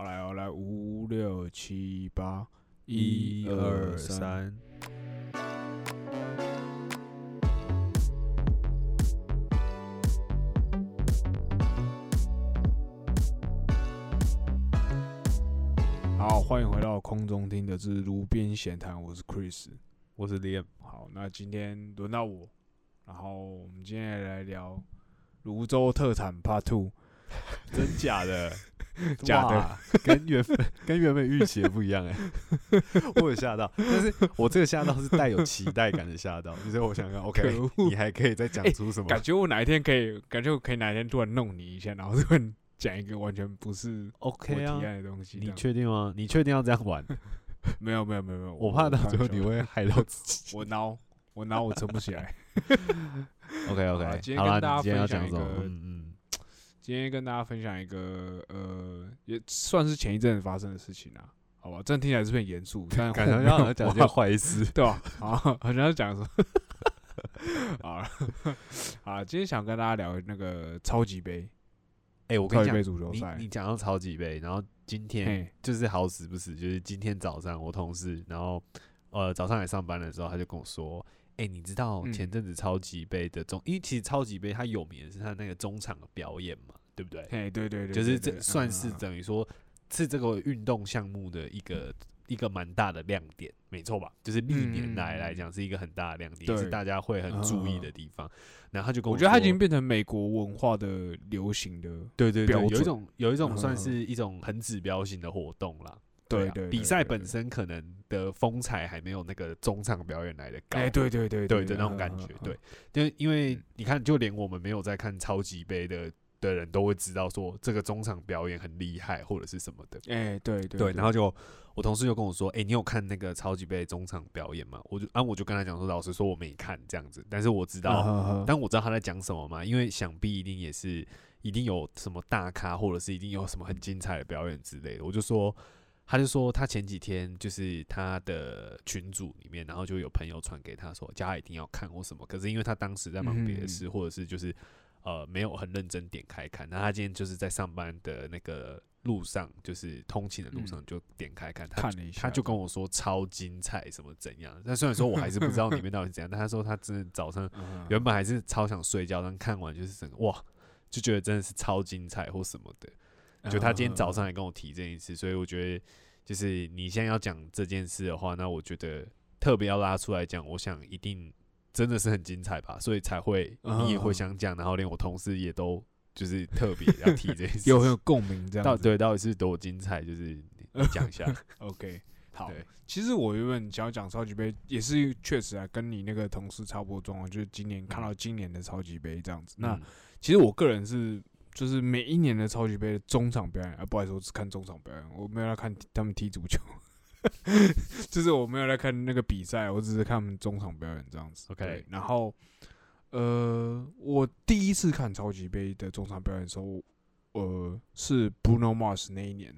好来，我来五六七八，一二三，好，欢迎回到空中听的是炉边闲谈，我是 Chris。我是 Liam。好，那今天轮到我，然后我们今天来聊泸州特产 Part Two，真假的？假的，跟原本 跟原本预期的不一样哎，我有吓到，但是我这个吓到是带有期待感的吓到，就是我想想，OK，你还可以再讲出什么？感觉我哪一天可以，感觉我可以哪一天突然弄你一下，然后突然讲一个完全不是 OK 提啊？东西。这你确定吗？你确定要这样玩？没有没有没有没有，我怕到最后你会害到自己。我挠我挠我撑不起来。OK OK，好啦，跟大家你今天要讲什么？个嗯嗯，今天跟大家分享一个呃，也算是前一阵子发生的事情啊，好吧？这样听起来是不是很严肃，但感觉后面好像讲一件哇坏事。对吧？啊，好像要讲什么？好了，好，今天想跟大家聊那个超级杯，哎，我跟你讲足球你赛。你讲到超级杯，然后今天，就是好死不死，就是今天早上我同事，然后呃早上来上班的时候，他就跟我说：“哎、你知道嗯前阵子超级杯的中，因为其实超级杯它有名的是它那个中场的表演嘛，对不对？嘿，对对对，就是这算是等于说是这个运动项目的一个一个蛮大的亮点，没错吧？就是历年来来讲是一个很大的亮点，也是大家会很注意的地方。然后他就跟说我觉得他已经变成美国文化的流行的，对对对，有一种有一种算嗯是一种很指标性的活动啦。啊对对，比赛本。身可能的风采还没有那个中场表演来的高。哎，对对对对的那种感觉，对，，因为因为嗯你看，就连我们没有在看超级杯的的人都会知道说这个中场表演很厉害或者是什么的。哎，对对对，然后就我同事就跟我说：“哎、你有看那个超级杯中场表演吗？”我就啊，我就跟他讲说：“老实说，我没看这样子，但是我知道，道但我知道他在讲什么嘛，因为想必一定也是一定有什么大咖，或者是一定有什么很精彩的表演之类的。我就说，他就说他前几天就是他的群组里面，然后就有朋友传给他说，叫他一定要看或什么。可是因为他当时在忙别的事，或者是就是呃没有很认真点开看，那他今天就是在上班的那个路上，就是通勤的路上就点开看，他看了一下，他就跟我说超精彩，什么怎样？那虽然说我还是不知道里面到底是怎样，但他说他真的早上嗯。原本还是超想睡觉，但看完就是整个哇，就觉得真的是超精彩或什么的。就他今天早上也跟我提这件事，所以我觉得就是你现在要讲这件事的话，那我觉得特别要拉出来讲，我想一定真的是很精彩吧，所以才会嗯。你也会想讲，然后连我同事也都就是特别要提这件事，有很有共鸣，这样到对到底是多精彩，就是你你讲一下。OK，好。其实我原本想要讲超级杯，也是确实啊，跟你那个同事差不多状况，就是今年看到今年的超级杯这样子。那嗯其实我个人是，就是每一年的超级杯的中场表演，啊，不好意思，我只看中场表演，我没有要看他们踢足球，就是我没有在看那个比赛，我只是看他们中场表演这样子。OK 然后，呃，我第一次看超级杯的中场表演的时候，呃，是 Bruno Mars 那一年，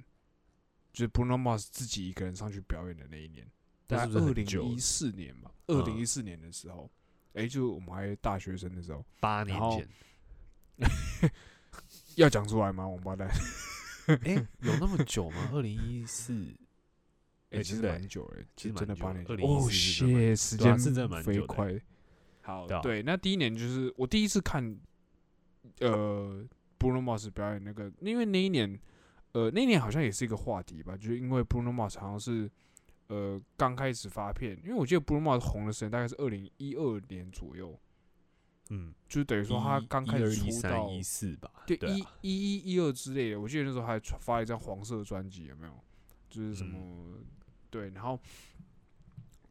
就是 Bruno Mars 自己一个人上去表演的那一年，但是二零一四年吧，嗯二零一四年的时候，哎、就我们还大学生的时候，八年前，要讲出来吗？王八蛋！哎、有那么久吗？二零一四，哎、其实蛮久了，其实真的八年哦，了2014是真的蛮谢，时间真的蛮飞快。好，对啊。对，那第一年就是我第一次看，呃，Bruno Mars 表演那个，因为那一年，呃，那一年好像也是一个话题吧，就是因为 Bruno Mars 好像是，呃，刚开始发片，因为我记得 Bruno Mars 红的时间大概是二零一二年左右，嗯，就是等于说他刚开始出道三，一四吧，对，一一一一二之类的，我记得那时候还传发一张黄色专辑，有没有？就是什么、嗯对，然后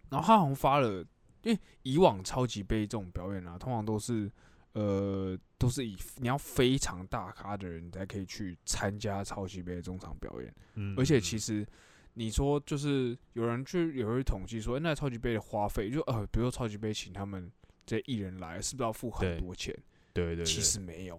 然后他好像发了，因为以往超级杯这种表演啊，通常都是呃都是以你要非常大咖的人你才可以去参加超级杯的中场表演，嗯而且其实实。你说就是有人去有人统计说，诶那超级杯的花费就呃，比如说超级杯请他们这些艺人来，是不是要付很多钱？对对对，其实没有，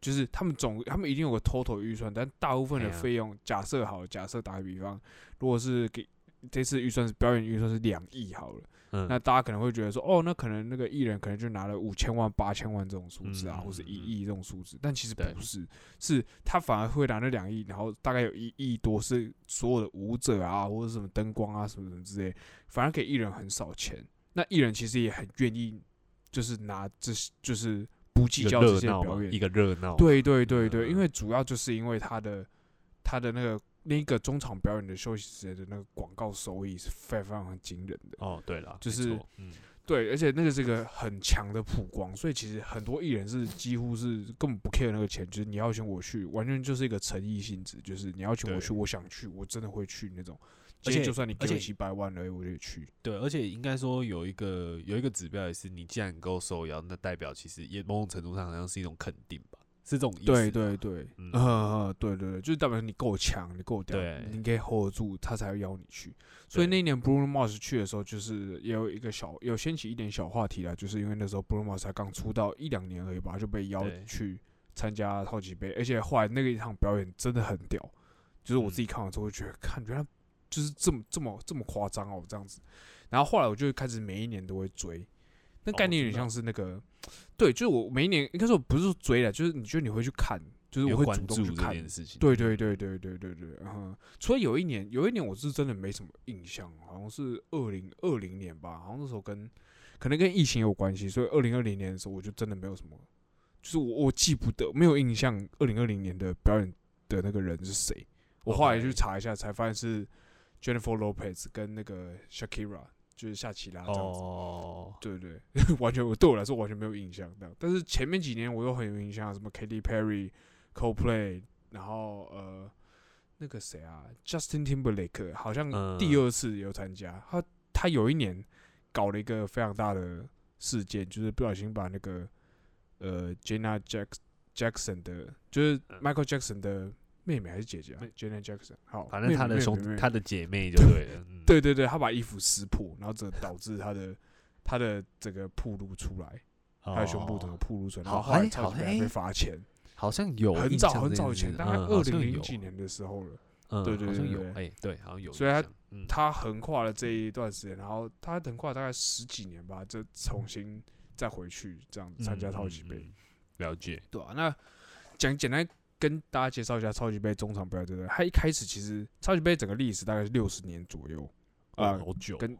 就是他们总他们一定有个 total 预算，但大部分的费用，假设好，假设打个比方，如果是给这次预算是表演预算是两亿好了，嗯，那大家可能会觉得说，哦，那可能那个艺人可能就拿了五千万、八千万这种数字啊，嗯或是一亿这种数字，但其实不是，是他反而会拿那两亿，然后大概有一亿多是所有的舞者啊，或者什么灯光啊什么什么之类，反而给艺人很少钱。那艺人其实也很愿意，就是拿这就是不计较这些表演。一，个热闹，，对对对对，嗯因为主要就是因为他的他的那个那个中场表演的休息时间的那个广告收益是非常非常惊人的。哦，对了，就是嗯，对，而且那个是一个很强的曝光，所以其实很多艺人是几乎是根本不 care 那个钱，就是你要请我去，完全就是一个诚意性质，就是你要请我去，我想去，我真的会去那种。而且就算你给我几百万而已，我也去。对，而且应该说有一个有一个指标也是，你既然够受邀，那代表其实也某种程度上好像是一种肯定吧，是这种意思对吗。对对，嗯。嗯嗯，对对对，就是代表你够强，你够屌，你可以 hold 得住，他才会邀你去。所以那一年 Bruno Mars 去的时候，就是也有一个小有掀起一点小话题啦，就是因为那时候 Bruno Mars 才刚出道一两年而已吧，就被邀去参加超级杯，而且后来那个一场表演真的很屌，就是我自己看完之后会觉得，看原来就是这么这么这么夸张哦，这样子。然后后来我就开始每一年都会追，那哦概念有点像是那个，对，就是我每一年应该说我不是说追了，就是你觉得你会去看，就是我会主动去看，的事情。对对对对对对对，然后除了有一年，有一年我是真的没什么印象，好像是二零二零年吧，好像那时候跟可能跟疫情有关系，所以二零二零年的时候我就真的没有什么，就是我我记不得，没有印象二零二零年的表演的那个人是谁。我后来去查一下，才发现是 Jennifer Lopez 跟那个 Shakira，就是下棋啦这样子。哦，对对，对 完全我对我来说完全没有印象这样。但是前面几年我都很有印象，什么 Katy Perry、Coldplay，然后呃那个谁啊，Justin Timberlake 好像第嗯二次有参加。他他有一年搞了一个非常大的事件，就是不小心把那个呃 Jenna Jack Jackson 的，就是嗯 Michael Jackson 的妹妹还是姐姐啊妹？Jenna Jackson，好，反正他的兄妹妹妹妹他的姐妹就对了。嗯，对对对，他把衣服撕破，然后这导致他的他的整个暴露出来，他的胸部整个哦暴露出来，然好后后来哎好哎超级被罚钱，好像有很早很早以前，大概二零零几年的时候了。嗯，对对对对，有哎，对，好像有。所以他嗯他横跨了这一段时间，然后他横跨大概十几年吧，就重新再回去这样子参加超级杯，了解。对啊，那讲简单跟大家介绍一下超级杯中场表演，对不对？他一开始其实超级杯整个历史大概是六十年左右，啊、哦好久跟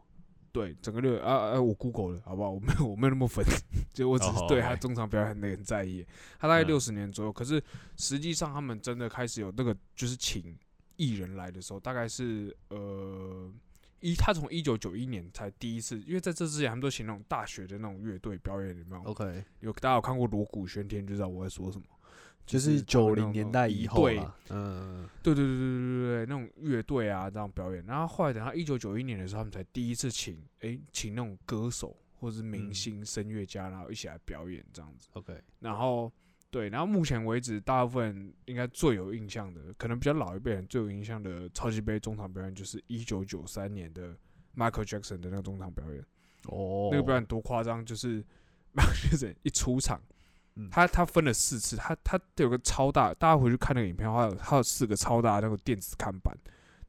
对，整个六啊啊，我 Google 了，好不好？我没有我没有那么粉，就我只是哦对他中场表演很很在意。他大概嗯六十年左右，可是实际上他们真的开始有那个就是请艺人来的时候，大概是呃一他从一九九一年才第一次，因为在这之前他们都请那种大学的那种乐队表演，有没有？OK，有大家有看过锣鼓喧天，就知道我在说什么。就是是九零年代以后对啦。嗯，对对对对对对对，那种乐队啊这样表演，然后后来等到一九九一年的时候，他们才第一次请诶请那种歌手或者是明嗯星声乐家，然后一起来表演这样子。OK，然后对，然后目前为止，大部分应该最有印象的，可能比较老一辈人最有印象的超级杯中场表演，就是一九九三年的 Michael Jackson 的那个中场表演。哦，那个表演多夸张，就是 Michael Jackson 一出场，嗯他他分了四次，他他有个超大，大家回去看那个影片，的话他有四个超大的那个电子看板，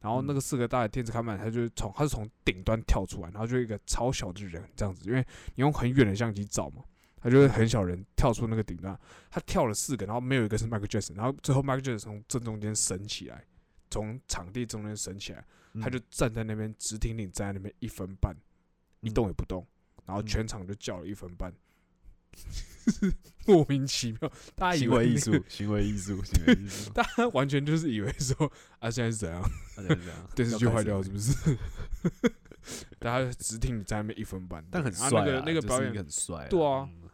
然后那嗯。个四个大的电子看板，他就从他是从顶端跳出来，然后就一个超小的人这样子，因为你用很远的相机照嘛，他就会很小人跳出那个顶端，他跳了四个，然后没有一个是 Michael Jackson，然后最后 Michael Jackson 从正中间升起来，从场地中间升起来，他就嗯站在那边直挺挺站在那边一分半，一嗯。动也不动，然后嗯。全场就叫了一分半，莫名其妙，大家以行为艺术，行为艺术，行为艺术。大家完全就是以为说啊现在是怎样，大概是这样？电视剧坏掉是不是？大家只听你在那边一分半，但很帅啊，那个那个表演个很帅，对啊。嗯。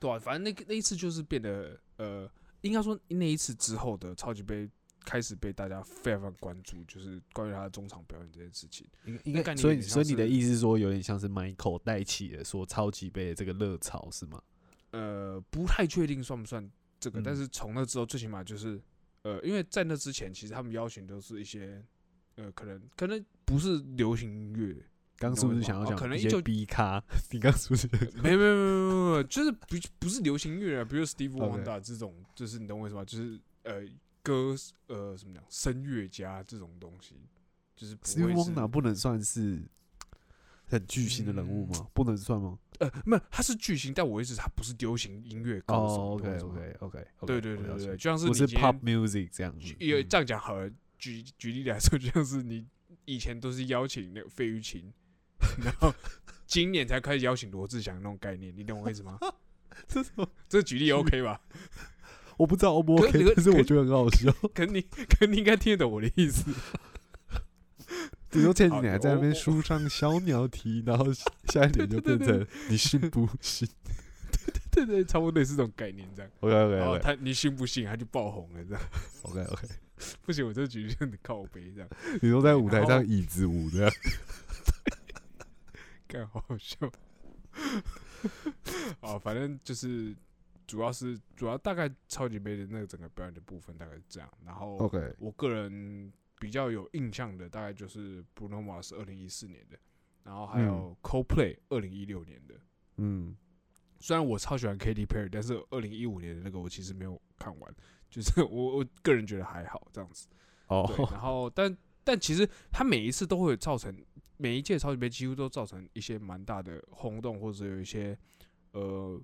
对啊，反正那个那一次就是变得呃，应该说那一次之后的超级杯开始被大家非常关注，就是关于他的中场表演这件事情。应该应该，所以所以你的意思是说，有点像是 Michael 带起的说超级杯的这个热潮是吗？呃，不太确定算不算这个，但嗯是从那之后，最起码就是呃，因为在那之前，其实他们邀请都是一些呃，可能可能不是流行音乐，刚是不是想要哦可讲一些能就 B 咖？你刚是不是？没有没有没有没有没有，就是不不是流行音乐啊，比如 Steve Wonder 这种，就是你懂我意思吗？就是呃歌呃怎么讲声乐家这种东西，就是不 Stevie 会是 Wonder 不能算是很巨星的人物吗？不能算吗？呃，没有，他是巨星，但我一直他不是流行音乐歌手。哦，OK OK OK，对对对对对，就像是不是你 pop music 这样子。也嗯这样讲好了。举举例来说，就像是你以前都是邀请那个费玉清，然后今年才开始邀请罗志祥那种概念，你懂我意思吗？这什么？这举例 OK 吧？我不知道 O 不 OK，可是我觉得很好笑。可你可你应该听得懂我的意思。比如说前几好年还在那边我书上小鸟啼，然后下一年就变成你信不信对对对，差不多类似这种概念这样。？OK 然后 OK 他你信不信，他就爆红了这样。OK OK，不行，我这举例就很靠背这样，你说在舞台上椅子舞这样。干好好笑。哦，反正就是主要是主要大概超级杯的那个整个表演的部分大概是这样。然后 OK，我个人比较有印象的大概就是 Bruno Mars 二零一四年的，然后还有 Coldplay 二零一六年的。嗯，虽然我超喜欢 Katy Perry，但是二零一五年的那个我其实没有看完，就是我我个人觉得还好这样子。对，哦，然后但但其实它每一次都会造成每一届超级杯几乎都造成一些蛮大的轰动，或者有一些呃，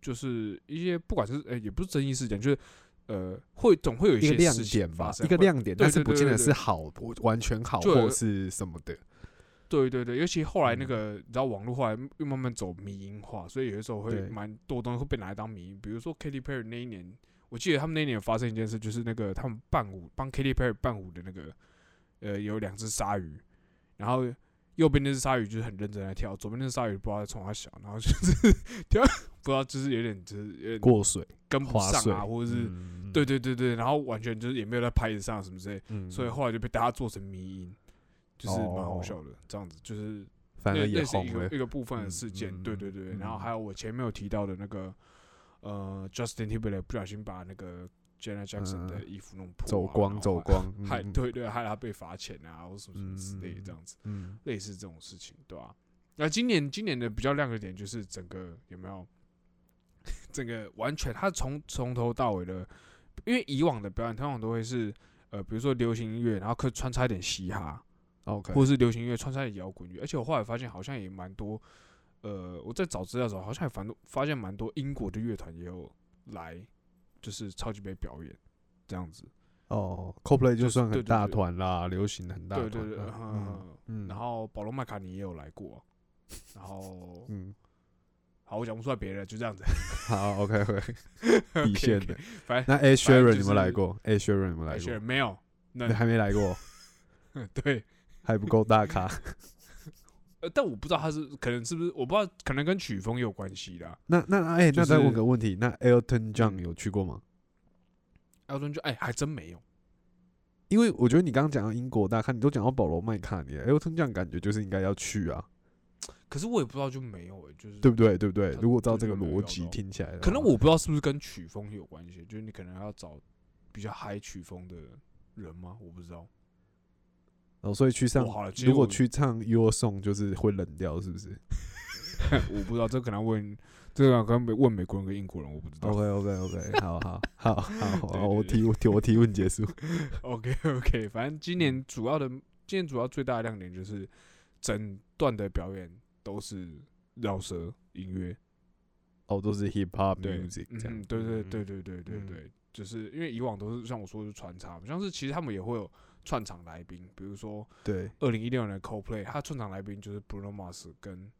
就是一些不管是呃、也不是争议事件，就是呃会总会有一些亮点吧一个亮点，但是不见得是好，完全好就或是什么的。对对对，尤其后来那嗯。个、你知道网络后来又慢慢走迷音化，所以有的时候会蛮多东西会被拿来当迷音，比如说 Katy Perry 那一年，我记得他们那一年有发生一件事，就是那个他们伴舞帮 Katy Perry 伴舞的那个呃有两只鲨鱼，然后右边那只鲨鱼就是很认真在跳，左边那只鲨鱼不知道在冲它小，然后就是 跳不知道就是有点就是有点过水、跟不上啊，或者是、嗯对，对对对，然后完全就是也没有在拍子上什么之类，嗯所以后来就被大家做成迷音，就是蛮好哦笑的，这样子就是。反而类类似也红了一个一。个部分的嗯事件，嗯对对对，嗯然后还有我前面有提到的那个呃，Justin Timberlake 不小心把那个 Janet Jackson 的嗯衣服弄破啊、走光走光，害嗯。对对害他被罚钱啊，或什么什么之类这样子，嗯。类似这种事情，对吧、那今年今年的比较亮的点就是整个有没有 整个完全他从从头到尾的，因为以往的表演通常都会是呃，比如说流行音乐，然后可穿插一点嘻哈，，OK，或者是流行音乐穿插一点摇滚乐，而且我后来发现好像也蛮多，呃，我在找资料的时候好像也反多发现蛮多英国的乐团也有来，就是超级杯表演这样子。哦，Coldplay 就就是算很大团啦，流行很大团对对对，嗯然后保罗麦卡尼也有来过，然后嗯，好，我讲不出来别人，就这样子。好，OK OK，底线的。反正那 A Sharon 就有没有来过？A Sharon 有没有来过？哎没有，那那还没来过，对，还不够大咖。呃，但我不知道他是可能是不是，我不知道，可能跟曲风也有关系的。那那哎，就那再问个问题，那 Elton John 嗯有去过吗？艾伦就哎，还真没有。因为我觉得你刚刚讲到英国大咖，你都讲到保罗麦卡尼了，Elton John 感觉就是应该要去啊，可是我也不知道就没有哎、就是对不对？对不对？如果照这个逻辑听起来，可能我不知道是不是跟曲风有关系，就是你可能要找比较嗨曲风的人吗？我不知道。哦，所以去上哦好了如果去唱 Your Song 就是会冷掉，是不是 我不知道，这可能问，这个可能问问美国人跟英国人，我不知道。？OK OK OK，好好好好好，我提我提我提问结束。OK OK，反正今年主要的，今年主要最大的亮点就是整段的表演都是饶舌音乐，哦，都是 Hip Hop 对 music 这样嗯，。对对嗯对对对对嗯对，就是因为以往都是像我说的是穿插嘛，像是其实他们也会有串场来宾，比如说对，二零一六年的 Coldplay，他串场来宾就是 Bruno Mars 跟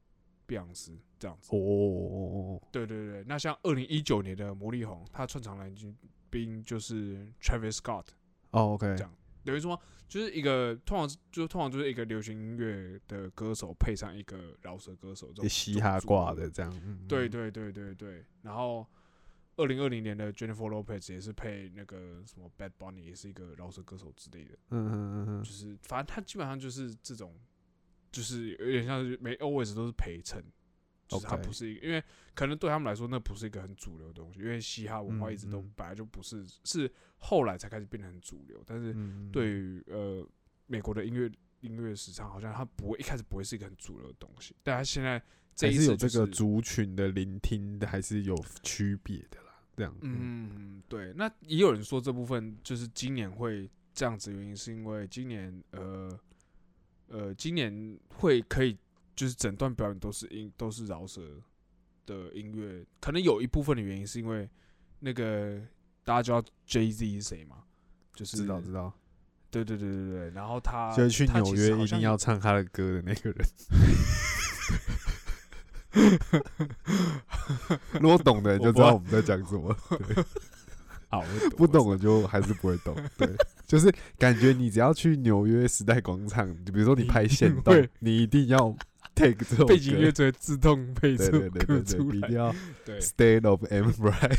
碧昂斯这样子。哦哦哦哦对对对，那像二零一九年的魔力红，他串场来宾就是 Travis Scott，哦，OK，这样。等于说就是一个通常就通常就是一个流行音乐的歌手配上一个饶舌歌手这种嘻哈挂的这样。对对对对对，然后二零二零年的 Jennifer Lopez 也是配那个什么 Bad Bunny，也是一个饶舌歌手之类的，嗯嗯嗯嗯。就是反正他基本上就是这种，就是有点像是没 always 都是陪衬，就是他不是一个，因为可能对他们来说那不是一个很主流的东西，因为嘻哈文化一直都本来就不是，是后来才开始变得很主流，但是对于呃美国的音乐音乐市场，好像他不会一开始不会是一个很主流的东西，但他现在这还一有这个族群的聆听的，还是有区别的啦。这样，嗯嗯，对。那也有人说这部分就是今年会这样子，原因是因为今年呃呃，今年会可以就是整段表演都是音都是饶舌的音乐，可能有一部分的原因是因为那个大家知道 Jay Z 是谁吗？就是知道知道，对对对对对，然后他就是去纽约一定要唱他的歌的那个人。如果懂的人就知道我们在讲什么，对，好，不懂的就还是不会懂。对，就是感觉你只要去纽约时代广场，就比如说你拍线动，你一定要 take 这种背景音乐歌，就会自动配对出。对对对对，歌出来，你一定要对。State of M Right，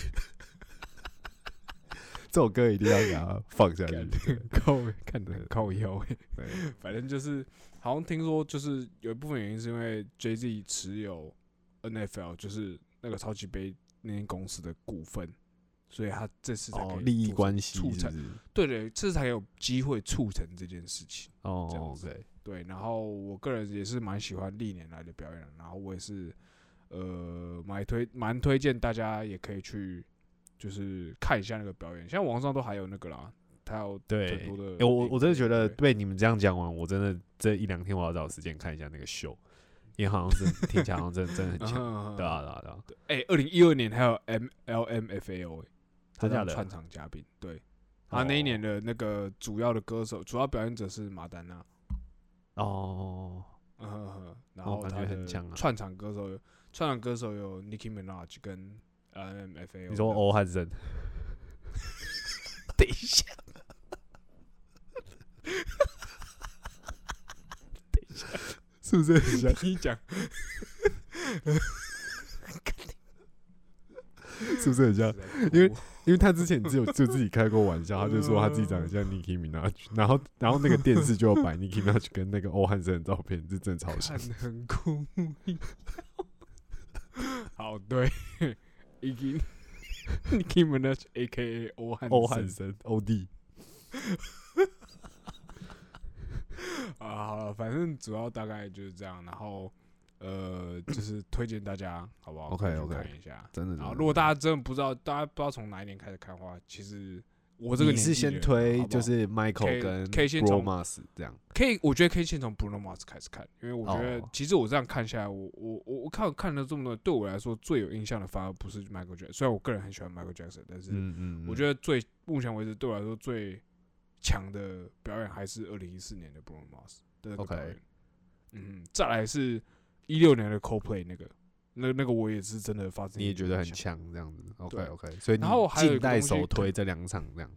这首歌一定要给它放下去。靠看的靠腰欸。对。反正就是好像听说就是有一部分原因是因为 Jay Z 持有 NFL 就是那个超级杯那间公司的股份，所以他这次才可以，哦利益关系促成？对对，这次才有机会促成这件事情。哦这哦样子对，然后我个人也是蛮喜欢历年来的表演，然后我也是呃蛮推蛮推荐大家也可以去就是看一下那个表演，现在网上都还有那个啦，他有对很多的影欸我我真的觉得对被你们这样讲完，我真的这一两天我要找时间看一下那个秀，因为好像是听起来好像真的真的很强，嗯对啊对啊对啊，哎，二零一二年还有 M L M F A O，他真假的？串场嘉宾，对，他那一年的那个主要的歌手、主要表演者是马丹娜，哦，嗯然后他的觉很强啊。串场歌手有串场歌手有 Nicki Minaj 跟 L M F A O，你说欧汉森，等一下，是不是很像？你讲，是不是很像？因为因为他之前只有就自己开过玩笑，他就说他自己长得像 Nicki Minaj，然后然后那个电视就有摆 Nicki Minaj 跟那个 欧汉森的照片，这真的超像看。很酷。好，对，Nicki Nicki Minaj A K A 欧汉欧汉森森 OD，啊，好了，反正主要大概就是这样，然后呃，就是 推荐大家好不好 OK，OK 看一下。真的。如果大家真的不知道，大家不知道从哪一年开始看的话，其实我这个你是先推就是 Michael 跟可以先从 Mars 这样，可以，我觉得可以先从 Bruno Mars 开始看，因为我觉得哦其实我这样看下来，我我我我看看了这么多，对我来说最有印象的反而不是 Michael Jackson，虽然我个人很喜欢 Michael Jackson，但是嗯嗯，我觉得最目前为止对我来说最强的表演还是二零一四年的 Bruno Mars 的表演。嗯，再来是一六年的 Coldplay 那个，那那个我也是真的发自你也觉得很强。这样子，OK OK，所以你然后还有首推这两场这样，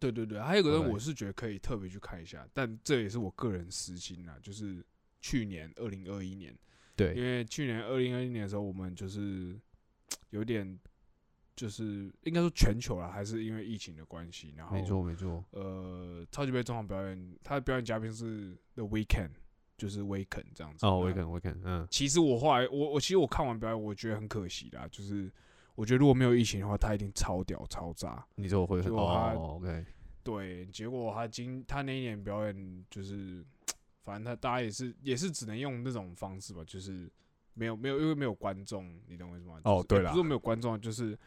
对对对，还有一个人我是觉得可以特别去看一下，但这也是我个人私心啦，就是去年二零二一年，对。因对，为去年二零二一年的时候，我们就是有点就是应该说全球啦，还是因为疫情的关系，然后没错没错，呃，超级杯中场表演，他的表演嘉宾是 The Weeknd，就是 Weeknd 这样子。哦，我那看我看，嗯，其实我后来，我我其实我看完表演，我觉得很可惜啦，就是我觉得如果没有疫情的话，他一定超屌超炸。你说我会结果他哦，OK，对，结果他今他那一年表演就是，反正他大家也是也是只能用那种方式吧，就是没有没有因为没有观众，你懂我意思吗？哦对啦也不是没有观众，就是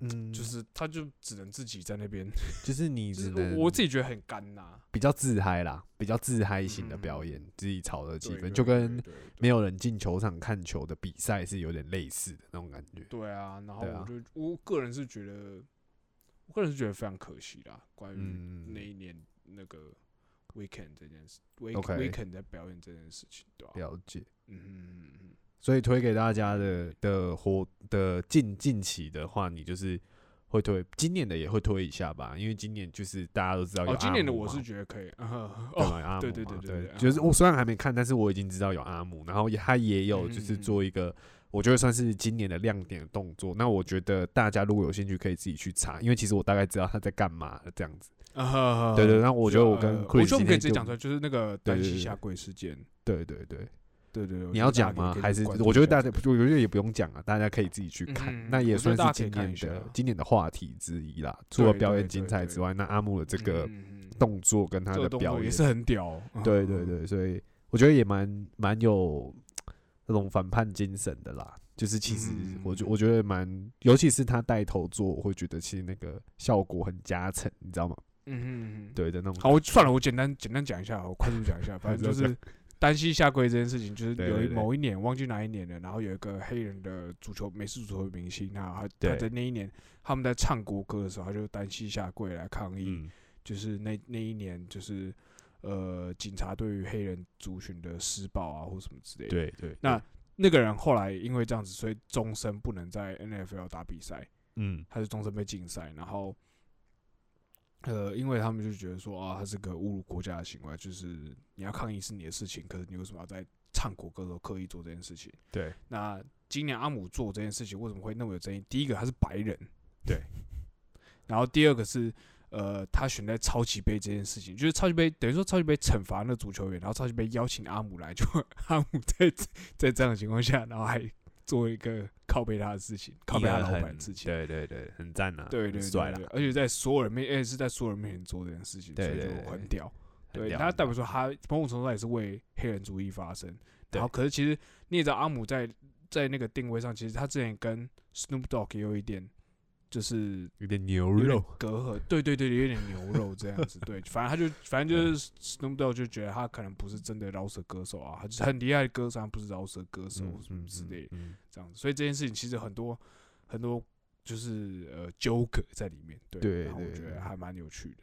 嗯，就是他就只能自己在那边，就是你只能我我自己觉得很干呐、比较自嗨啦，比较自嗨型的嗯表演，自己炒的气氛，就跟没有人进球场看球的比赛是有点类似的那种感觉。对啊，然后我就、我个人是觉得，我个人是觉得非常可惜啦。关于嗯那一年那个 weekend 这件事，week weekend 在表演这件事情，对吧、了解，嗯嗯嗯嗯所以推给大家的的活的近近期的话，你就是会推今年的也会推一下吧，因为今年就是大家都知道有哦，今年的我是觉得可以，啊、对哦，嘛阿姆对对嘛对对对就是嗯我虽然还没看，但是我已经知道有阿姆，然后也他也有就是做一个。我觉得算是今年的亮点的动作。那我觉得大家如果有兴趣，可以自己去查，因为其实我大概知道他在干嘛这样子。啊对对，那我觉得我跟我觉得我们可以直接讲出来，就是那个单膝下跪事件。对对对，对对对，你要讲吗？还是我觉得大家，我觉得也不用讲啊，大家可以自己去看。嗯那也算是今年的今年的话题之一啦。除了表演精彩之外，那阿木的这个动作跟他的表演也，是很屌。嗯，对对对，所以我觉得也蛮蛮有那种反叛精神的啦。就是其实嗯我觉我觉得蛮，尤其是他带头做，我会觉得其实那个效果很加成，你知道吗？嗯嗯嗯，对的那种。好，我算了，我简单简单讲一下，我快速讲一下，反正就是单膝下跪这件事情，就是有一某一年忘记哪一年了，然后有一个黑人的足球美式足球明星，他他他在那一年他们在唱国歌的时候，他就单膝下跪来抗议，嗯，就是那那一年就是呃警察对于黑人族群的施暴啊或什么之类的。对对。那那个人后来因为这样子，所以终身不能在 NFL 打比赛。嗯他是终身被禁赛，然后，呃，因为他们就觉得说啊，他是个侮辱国家的行为，就是你要抗议是你的事情，可是你为什么要在唱国歌的时候刻意做这件事情？对那今年阿姆做这件事情为什么会那么有争议？第一个他是白人，对，然后第二个是。呃，他选在超级杯这件事情，就是超级杯等于说超级杯惩罚那足球员，然后超级杯邀请阿姆来，就 阿姆在在这样的情况下，然后还做一个靠背他的事情，靠背他老板的事情，对对对，很赞呐，对对对而且在所有人面，而且是在所有人面前做这件事情，所以就对对对很屌。对，他代表说他某种程度上也是为黑人主义发声。然后，可是其实你也知道，阿姆在在那个定位上，其实他之前跟 Snoop Dogg 也有一点就是有点牛肉，隔阂，对对对，有点牛肉这样子。对，反正他就反正就是 Snoop Dogg 就觉得他可能不是真的饶舌歌手啊，他就是很厉害的歌手，他不是饶舌歌手嗯什么之类的。嗯，这样子，所以这件事情其实很多很多就是呃纠葛在里面，对，对然后我觉得还蛮有趣的，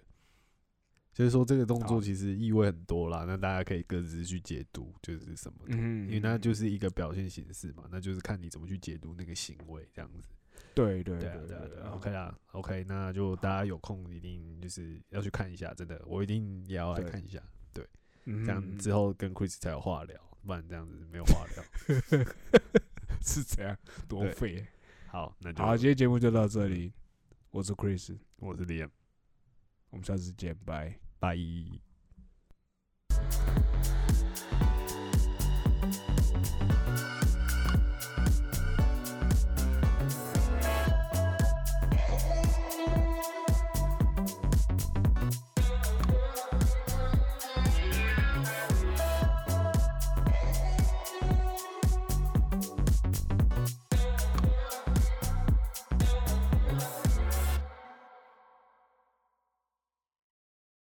就是说这个动作其实意味很多啦，那大家可以各自去解读，就是什么的。嗯因为那就是一个表现形式嘛，那就是看你怎么去解读那个行为，这样子。对对对啊，对啊，对啊，OK 啦，OK，那就大家有空一定就是要去看一下，真的，我一定也要来看一下，对这样之后跟 Chris 才有话聊，不然这样子没有话聊。是这样，多对废。好，那就好，今天节目就到这里，我是 Chris，我是 Liam，我们下次见，拜。拜。